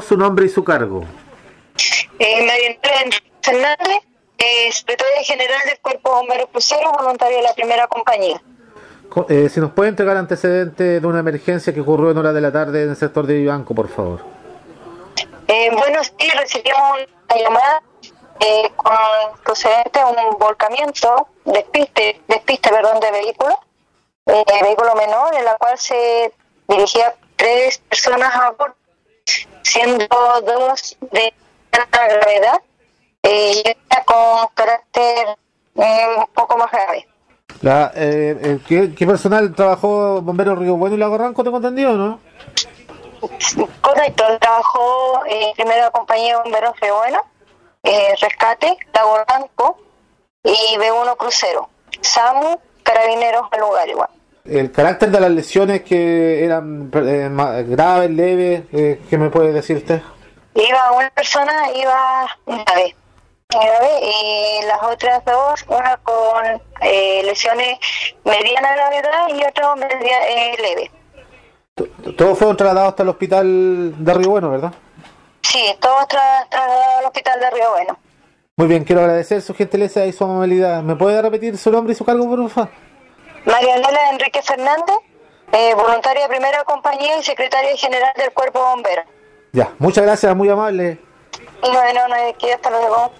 su nombre y su cargo. Eh, María Fernández, eh, secretaria general del Cuerpo Bombero Crucero, voluntaria de la primera compañía. Eh, si nos puede entregar antecedentes de una emergencia que ocurrió en hora de la tarde en el sector de Vivanco, por favor. Eh, bueno, sí, recibimos una llamada eh, con procedente un volcamiento, despiste, despiste perdón, de vehículo, eh, vehículo menor, en la cual se dirigía tres personas a bordo, siendo dos de alta gravedad eh, y una con carácter eh, un poco más grave. La, eh, eh, ¿qué, qué personal trabajó Bombero Río Bueno y Lago Ranco, tengo entendido, no? Correcto, trabajó eh, primera compañía de bomberos Río Bueno, eh, Rescate, Lago Blanco y B1 Crucero. SAMU, Carabineros al lugar igual. El carácter de las lesiones que eran eh, graves, leves, eh, ¿qué me puede decir usted? Iba una persona, iba grave, grave y las otras dos, una con eh, lesiones mediana gravedad y otra media, eh, leve. Todos fueron trasladados hasta el hospital de Río Bueno, ¿verdad? Sí, todos tra- trasladados al hospital de Río Bueno. Muy bien, quiero agradecer su gentileza y su amabilidad. ¿Me puede repetir su nombre y su cargo, por favor? Marianela Enrique Fernández, eh, voluntaria de primera compañía y secretaria general del Cuerpo Bombero. Ya, muchas gracias, muy amable. Bueno, no hay que hasta luego.